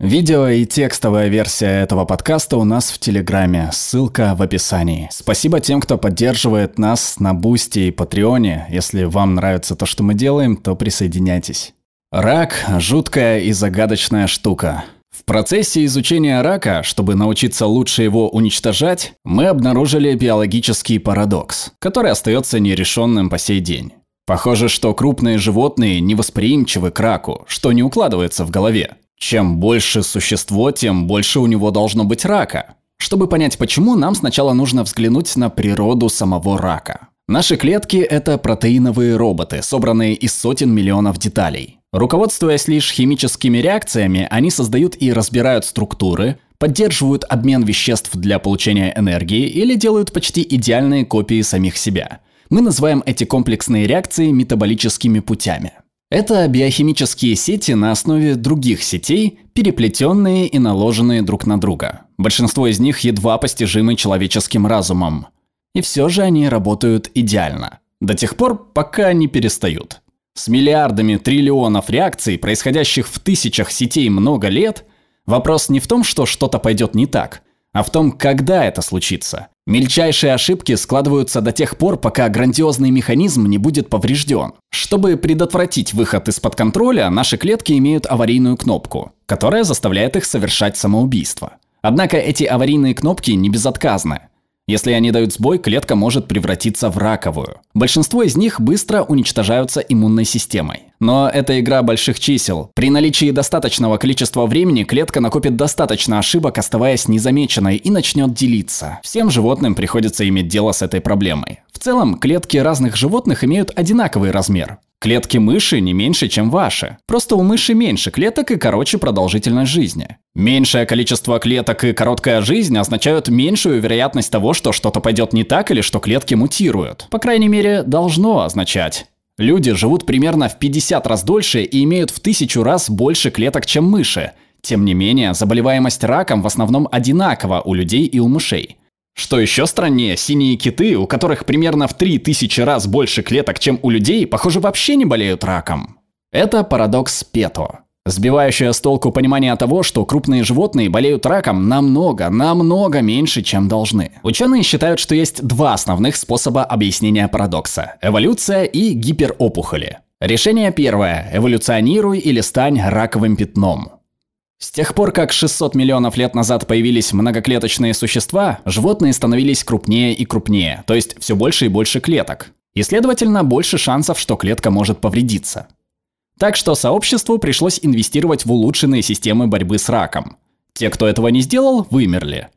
Видео и текстовая версия этого подкаста у нас в Телеграме, ссылка в описании. Спасибо тем, кто поддерживает нас на Бусти и Патреоне. Если вам нравится то, что мы делаем, то присоединяйтесь. Рак – жуткая и загадочная штука. В процессе изучения рака, чтобы научиться лучше его уничтожать, мы обнаружили биологический парадокс, который остается нерешенным по сей день. Похоже, что крупные животные невосприимчивы к раку, что не укладывается в голове. Чем больше существо, тем больше у него должно быть рака. Чтобы понять почему, нам сначала нужно взглянуть на природу самого рака. Наши клетки – это протеиновые роботы, собранные из сотен миллионов деталей. Руководствуясь лишь химическими реакциями, они создают и разбирают структуры, поддерживают обмен веществ для получения энергии или делают почти идеальные копии самих себя. Мы называем эти комплексные реакции метаболическими путями. Это биохимические сети на основе других сетей, переплетенные и наложенные друг на друга. Большинство из них едва постижимы человеческим разумом. И все же они работают идеально. До тех пор, пока не перестают. С миллиардами триллионов реакций, происходящих в тысячах сетей много лет, вопрос не в том, что что-то пойдет не так – а в том, когда это случится. Мельчайшие ошибки складываются до тех пор, пока грандиозный механизм не будет поврежден. Чтобы предотвратить выход из-под контроля, наши клетки имеют аварийную кнопку, которая заставляет их совершать самоубийство. Однако эти аварийные кнопки не безотказны. Если они дают сбой, клетка может превратиться в раковую. Большинство из них быстро уничтожаются иммунной системой. Но это игра больших чисел. При наличии достаточного количества времени клетка накопит достаточно ошибок, оставаясь незамеченной, и начнет делиться. Всем животным приходится иметь дело с этой проблемой. В целом, клетки разных животных имеют одинаковый размер. Клетки мыши не меньше, чем ваши. Просто у мыши меньше клеток и короче продолжительность жизни. Меньшее количество клеток и короткая жизнь означают меньшую вероятность того, что что-то пойдет не так или что клетки мутируют. По крайней мере, должно означать. Люди живут примерно в 50 раз дольше и имеют в тысячу раз больше клеток, чем мыши. Тем не менее, заболеваемость раком в основном одинакова у людей и у мышей. Что еще страннее, синие киты, у которых примерно в 3000 раз больше клеток, чем у людей, похоже, вообще не болеют раком. Это парадокс Пето. Сбивающее с толку понимание того, что крупные животные болеют раком намного, намного меньше, чем должны. Ученые считают, что есть два основных способа объяснения парадокса – эволюция и гиперопухоли. Решение первое – эволюционируй или стань раковым пятном. С тех пор, как 600 миллионов лет назад появились многоклеточные существа, животные становились крупнее и крупнее, то есть все больше и больше клеток. И, следовательно, больше шансов, что клетка может повредиться. Так что сообществу пришлось инвестировать в улучшенные системы борьбы с раком. Те, кто этого не сделал, вымерли.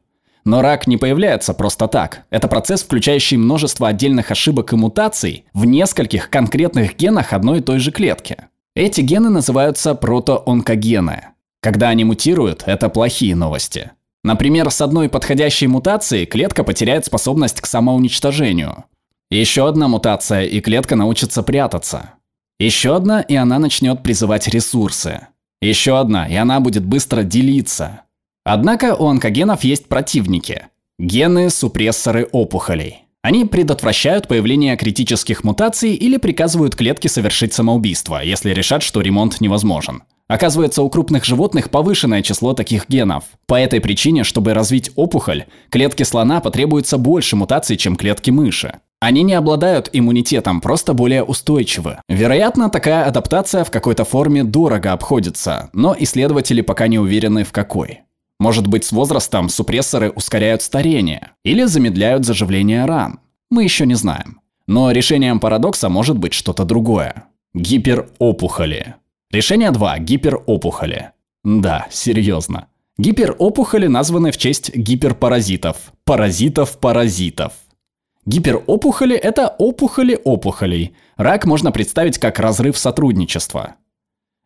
Но рак не появляется просто так. Это процесс, включающий множество отдельных ошибок и мутаций в нескольких конкретных генах одной и той же клетки. Эти гены называются протоонкогены. Когда они мутируют, это плохие новости. Например, с одной подходящей мутацией клетка потеряет способность к самоуничтожению. Еще одна мутация, и клетка научится прятаться. Еще одна, и она начнет призывать ресурсы. Еще одна, и она будет быстро делиться. Однако у онкогенов есть противники – гены-супрессоры опухолей. Они предотвращают появление критических мутаций или приказывают клетке совершить самоубийство, если решат, что ремонт невозможен. Оказывается, у крупных животных повышенное число таких генов. По этой причине, чтобы развить опухоль, клетке слона потребуется больше мутаций, чем клетки мыши. Они не обладают иммунитетом, просто более устойчивы. Вероятно, такая адаптация в какой-то форме дорого обходится, но исследователи пока не уверены в какой. Может быть, с возрастом супрессоры ускоряют старение или замедляют заживление ран. Мы еще не знаем. Но решением парадокса может быть что-то другое. Гиперопухоли. Решение 2. Гиперопухоли. Да, серьезно. Гиперопухоли названы в честь гиперпаразитов. Паразитов-паразитов. Гиперопухоли – это опухоли опухолей. Рак можно представить как разрыв сотрудничества.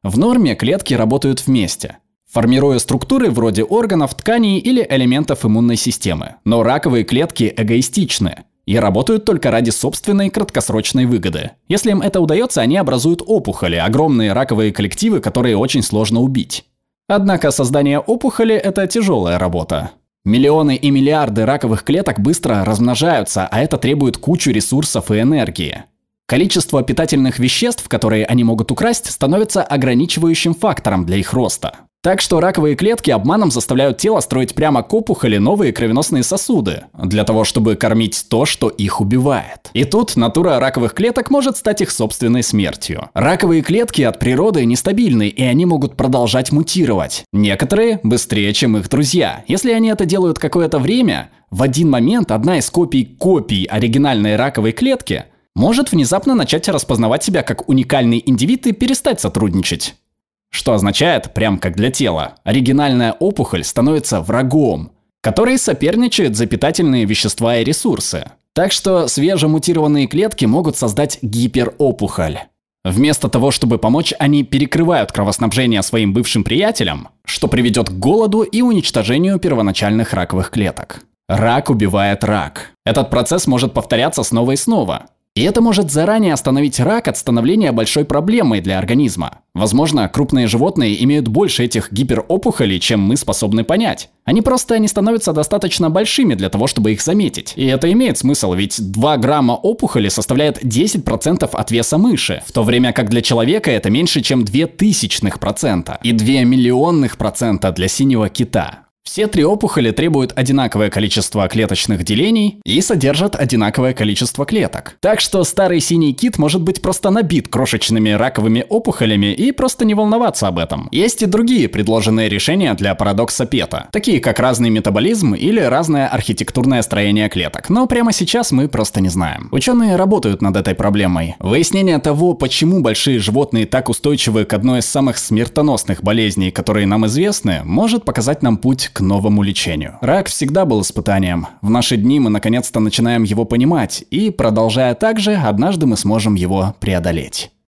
В норме клетки работают вместе, формируя структуры вроде органов, тканей или элементов иммунной системы. Но раковые клетки эгоистичны и работают только ради собственной краткосрочной выгоды. Если им это удается, они образуют опухоли, огромные раковые коллективы, которые очень сложно убить. Однако создание опухоли – это тяжелая работа. Миллионы и миллиарды раковых клеток быстро размножаются, а это требует кучу ресурсов и энергии. Количество питательных веществ, которые они могут украсть, становится ограничивающим фактором для их роста. Так что раковые клетки обманом заставляют тело строить прямо к опухоли новые кровеносные сосуды, для того, чтобы кормить то, что их убивает. И тут натура раковых клеток может стать их собственной смертью. Раковые клетки от природы нестабильны, и они могут продолжать мутировать. Некоторые быстрее, чем их друзья. Если они это делают какое-то время, в один момент одна из копий копий оригинальной раковой клетки может внезапно начать распознавать себя как уникальный индивид и перестать сотрудничать. Что означает, прям как для тела, оригинальная опухоль становится врагом, который соперничает за питательные вещества и ресурсы. Так что свежемутированные клетки могут создать гиперопухоль. Вместо того, чтобы помочь, они перекрывают кровоснабжение своим бывшим приятелям, что приведет к голоду и уничтожению первоначальных раковых клеток. Рак убивает рак. Этот процесс может повторяться снова и снова. И это может заранее остановить рак от становления большой проблемой для организма. Возможно, крупные животные имеют больше этих гиперопухолей, чем мы способны понять. Они просто не становятся достаточно большими для того, чтобы их заметить. И это имеет смысл, ведь 2 грамма опухоли составляет 10% от веса мыши, в то время как для человека это меньше, чем 2 тысячных процента и 2 миллионных процента для синего кита. Все три опухоли требуют одинаковое количество клеточных делений и содержат одинаковое количество клеток. Так что старый синий кит может быть просто набит крошечными раковыми опухолями и просто не волноваться об этом. Есть и другие предложенные решения для парадокса Пета, такие как разный метаболизм или разное архитектурное строение клеток, но прямо сейчас мы просто не знаем. Ученые работают над этой проблемой. Выяснение того, почему большие животные так устойчивы к одной из самых смертоносных болезней, которые нам известны, может показать нам путь к новому лечению. Рак всегда был испытанием. В наши дни мы наконец-то начинаем его понимать, и, продолжая так же, однажды мы сможем его преодолеть.